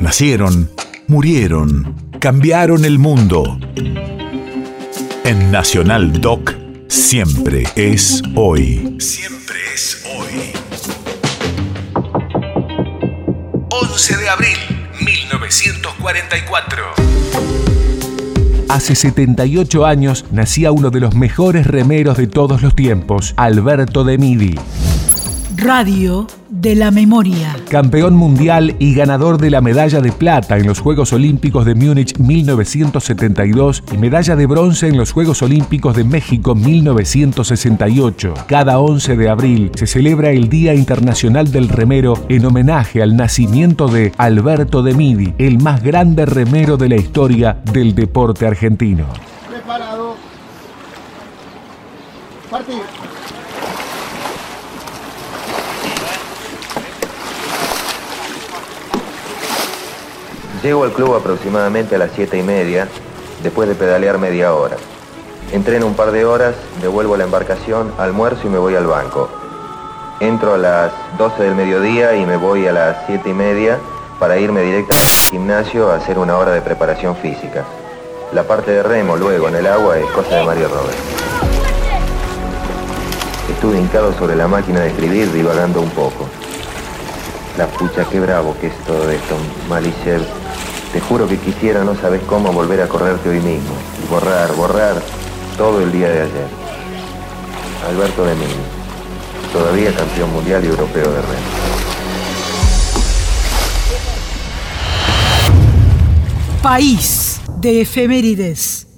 Nacieron, murieron, cambiaron el mundo. En Nacional Doc, siempre es hoy. Siempre es hoy. 11 de abril, 1944. Hace 78 años nacía uno de los mejores remeros de todos los tiempos, Alberto de Midi. Radio de la Memoria. Campeón mundial y ganador de la medalla de plata en los Juegos Olímpicos de Múnich 1972 y medalla de bronce en los Juegos Olímpicos de México 1968. Cada 11 de abril se celebra el Día Internacional del Remero en homenaje al nacimiento de Alberto de Midi, el más grande remero de la historia del deporte argentino. Preparado. Llego al club aproximadamente a las 7 y media, después de pedalear media hora. Entreno un par de horas, devuelvo la embarcación, almuerzo y me voy al banco. Entro a las 12 del mediodía y me voy a las 7 y media para irme directo al gimnasio a hacer una hora de preparación física. La parte de remo luego en el agua es cosa de Mario Robert. Estuve hincado sobre la máquina de escribir divagando un poco. La pucha, qué bravo que es todo esto, Malichev. Te juro que quisiera, no sabes cómo, volver a correrte hoy mismo. Y borrar, borrar todo el día de ayer. Alberto de Mini, todavía campeón mundial y europeo de remo. País de efemérides.